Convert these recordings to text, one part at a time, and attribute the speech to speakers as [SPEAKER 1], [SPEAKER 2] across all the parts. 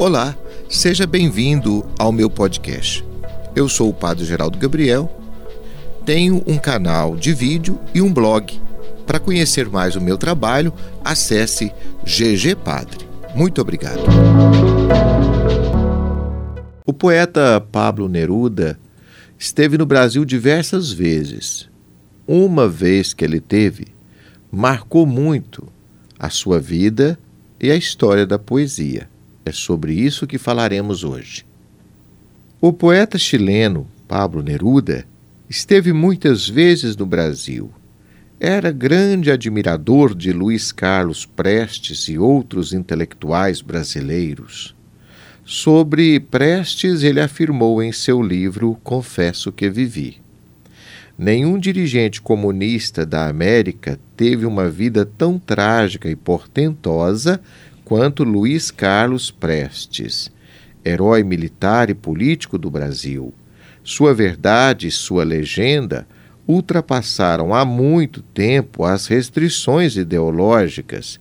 [SPEAKER 1] Olá, seja bem-vindo ao meu podcast. Eu sou o Padre Geraldo Gabriel, tenho um canal de vídeo e um blog. Para conhecer mais o meu trabalho, acesse GG Padre. Muito obrigado. O poeta Pablo Neruda esteve no Brasil diversas vezes. Uma vez que ele teve, marcou muito a sua vida e a história da poesia. É sobre isso que falaremos hoje. O poeta chileno Pablo Neruda esteve muitas vezes no Brasil. Era grande admirador de Luiz Carlos Prestes e outros intelectuais brasileiros. Sobre Prestes, ele afirmou em seu livro Confesso que Vivi. Nenhum dirigente comunista da América teve uma vida tão trágica e portentosa quanto Luiz Carlos Prestes, herói militar e político do Brasil. Sua verdade e sua legenda ultrapassaram há muito tempo as restrições ideológicas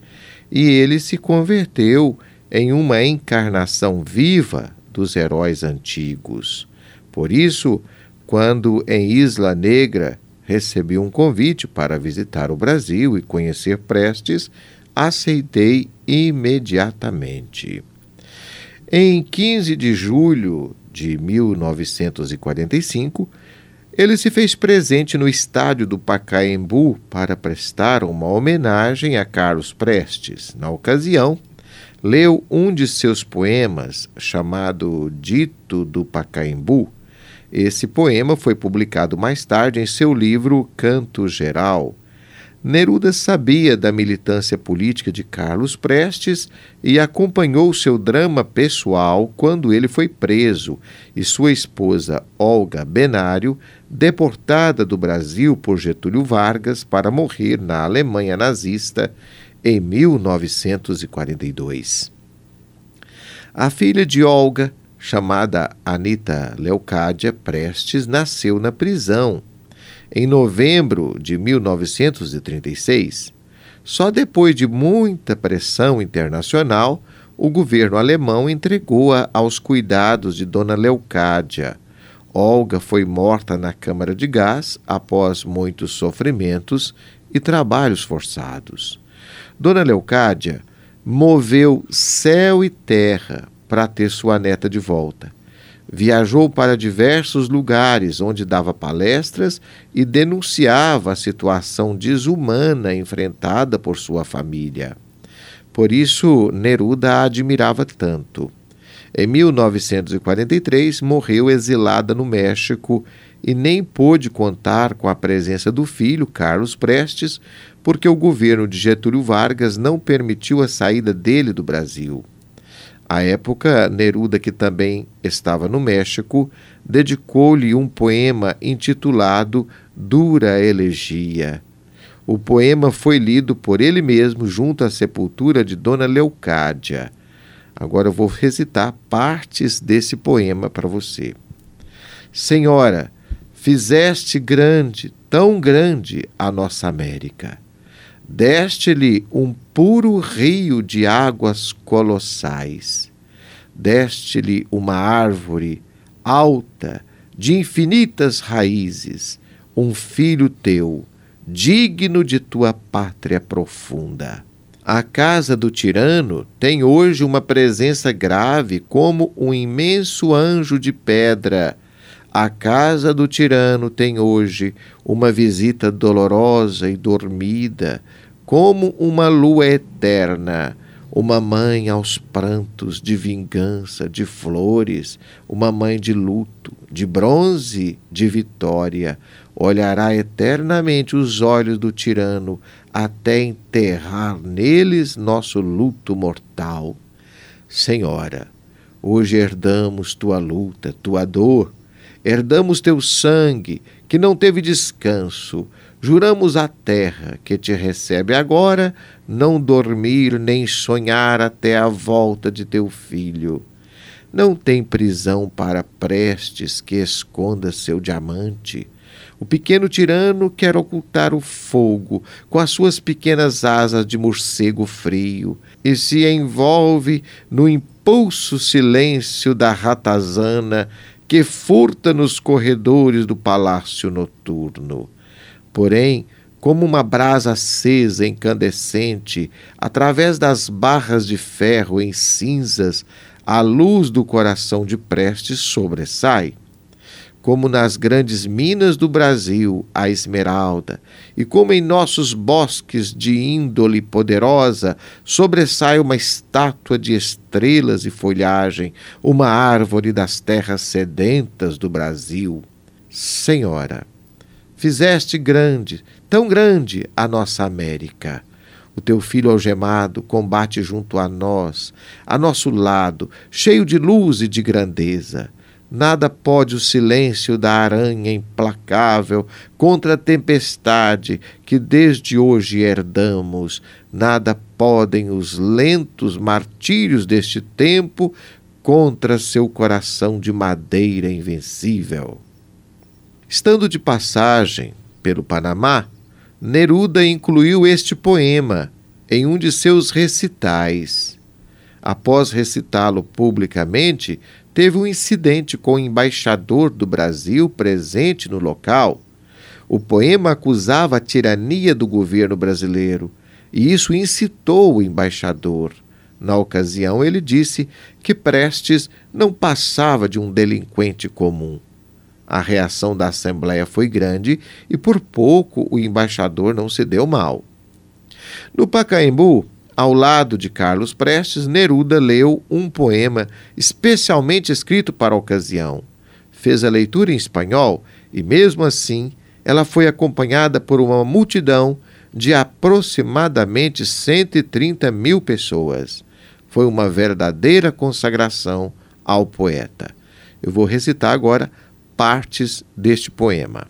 [SPEAKER 1] e ele se converteu em uma encarnação viva dos heróis antigos. Por isso, quando em Isla Negra recebi um convite para visitar o Brasil e conhecer Prestes, aceitei imediatamente. Em 15 de julho de 1945, ele se fez presente no estádio do Pacaembu para prestar uma homenagem a Carlos Prestes. Na ocasião, leu um de seus poemas, chamado Dito do Pacaembu. Esse poema foi publicado mais tarde em seu livro Canto Geral. Neruda sabia da militância política de Carlos Prestes e acompanhou seu drama pessoal quando ele foi preso e sua esposa Olga Benário, deportada do Brasil por Getúlio Vargas para morrer na Alemanha nazista em 1942. A filha de Olga, chamada Anita Leocádia Prestes, nasceu na prisão em novembro de 1936, só depois de muita pressão internacional, o governo alemão entregou-a aos cuidados de Dona Leocádia. Olga foi morta na câmara de gás após muitos sofrimentos e trabalhos forçados. Dona Leocádia moveu céu e terra para ter sua neta de volta Viajou para diversos lugares onde dava palestras e denunciava a situação desumana enfrentada por sua família. Por isso, Neruda a admirava tanto. Em 1943, morreu exilada no México e nem pôde contar com a presença do filho, Carlos Prestes, porque o governo de Getúlio Vargas não permitiu a saída dele do Brasil. À época, Neruda, que também estava no México, dedicou-lhe um poema intitulado Dura Elegia. O poema foi lido por ele mesmo junto à sepultura de Dona Leocádia. Agora eu vou recitar partes desse poema para você. Senhora, fizeste grande, tão grande a nossa América Deste-lhe um puro rio de águas colossais. Deste-lhe uma árvore alta, de infinitas raízes, um filho teu, digno de tua pátria profunda. A casa do tirano tem hoje uma presença grave como um imenso anjo de pedra. A casa do tirano tem hoje uma visita dolorosa e dormida, como uma lua eterna, uma mãe aos prantos de vingança, de flores, uma mãe de luto, de bronze, de vitória, olhará eternamente os olhos do tirano até enterrar neles nosso luto mortal. Senhora, hoje herdamos tua luta, tua dor, herdamos teu sangue, que não teve descanso, Juramos à terra que te recebe agora não dormir nem sonhar até a volta de teu filho. Não tem prisão para prestes que esconda seu diamante. O pequeno tirano quer ocultar o fogo com as suas pequenas asas de morcego frio e se envolve no impulso silêncio da ratazana que furta nos corredores do palácio noturno. Porém, como uma brasa acesa incandescente, através das barras de ferro em cinzas, a luz do coração de Prestes sobressai como nas grandes minas do Brasil, a esmeralda, e como em nossos bosques de índole poderosa sobressai uma estátua de estrelas e folhagem, uma árvore das terras sedentas do Brasil. Senhora, fizeste grande, tão grande a nossa América. O teu filho algemado combate junto a nós, a nosso lado, cheio de luz e de grandeza. Nada pode o silêncio da aranha implacável contra a tempestade que desde hoje herdamos. Nada podem os lentos martírios deste tempo contra seu coração de madeira invencível. Estando de passagem pelo Panamá, Neruda incluiu este poema em um de seus recitais. Após recitá-lo publicamente, teve um incidente com o embaixador do Brasil presente no local. O poema acusava a tirania do governo brasileiro e isso incitou o embaixador. Na ocasião, ele disse que Prestes não passava de um delinquente comum. A reação da Assembleia foi grande e por pouco o embaixador não se deu mal. No Pacaembu, ao lado de Carlos Prestes, Neruda leu um poema especialmente escrito para a ocasião. Fez a leitura em espanhol e, mesmo assim, ela foi acompanhada por uma multidão de aproximadamente 130 mil pessoas. Foi uma verdadeira consagração ao poeta. Eu vou recitar agora partes deste poema.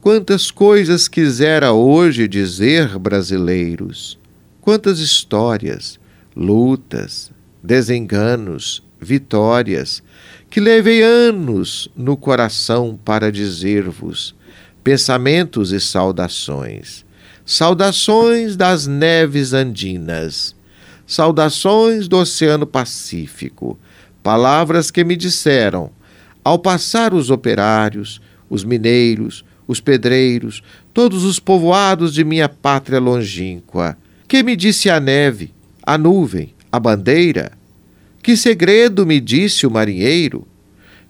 [SPEAKER 1] Quantas coisas quisera hoje dizer, brasileiros, Quantas histórias, lutas, desenganos, vitórias, que levei anos no coração para dizer-vos, pensamentos e saudações. Saudações das neves andinas, saudações do Oceano Pacífico, palavras que me disseram, ao passar os operários, os mineiros, os pedreiros, todos os povoados de minha pátria longínqua, que me disse a neve, a nuvem, a bandeira? Que segredo me disse o marinheiro?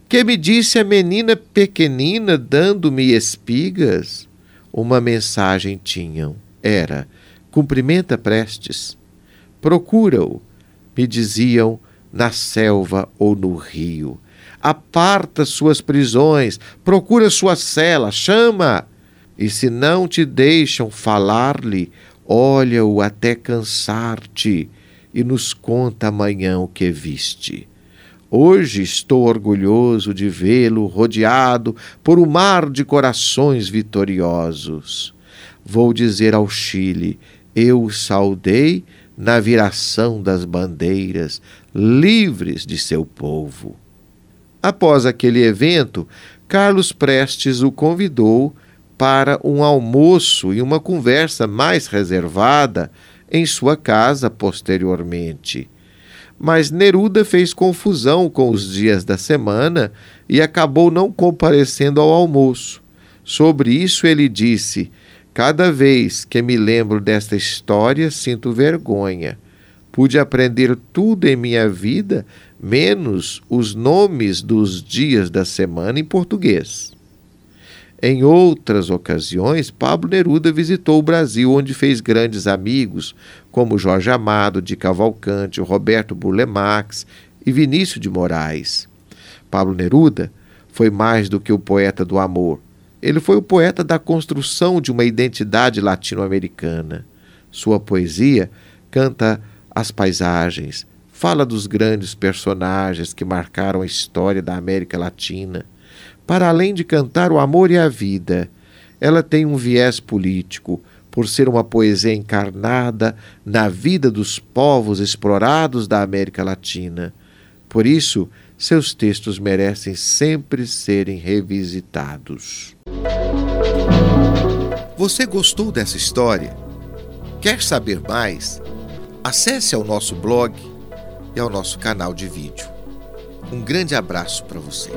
[SPEAKER 1] Que me disse a menina pequenina dando-me espigas? Uma mensagem tinham. Era: cumprimenta Prestes. Procura-o, me diziam, na selva ou no rio. Aparta suas prisões, procura sua cela, chama. E se não te deixam falar-lhe, olha-o até cansar-te e nos conta amanhã o que viste. Hoje estou orgulhoso de vê-lo rodeado por um mar de corações vitoriosos. Vou dizer ao Chile: eu o saudei na viração das bandeiras, livres de seu povo. Após aquele evento, Carlos Prestes o convidou para um almoço e uma conversa mais reservada em sua casa posteriormente. Mas Neruda fez confusão com os dias da semana e acabou não comparecendo ao almoço. Sobre isso ele disse: Cada vez que me lembro desta história, sinto vergonha. Pude aprender tudo em minha vida, menos os nomes dos dias da semana em português. Em outras ocasiões, Pablo Neruda visitou o Brasil, onde fez grandes amigos, como Jorge Amado de Cavalcante, Roberto Burlemax e Vinícius de Moraes. Pablo Neruda foi mais do que o poeta do amor. Ele foi o poeta da construção de uma identidade latino-americana. Sua poesia canta as paisagens, fala dos grandes personagens que marcaram a história da América Latina para além de cantar o amor e a vida, ela tem um viés político, por ser uma poesia encarnada na vida dos povos explorados da América Latina. Por isso, seus textos merecem sempre serem revisitados. Você gostou dessa história? Quer saber mais? Acesse ao nosso blog e ao nosso canal de vídeo. Um grande abraço para você.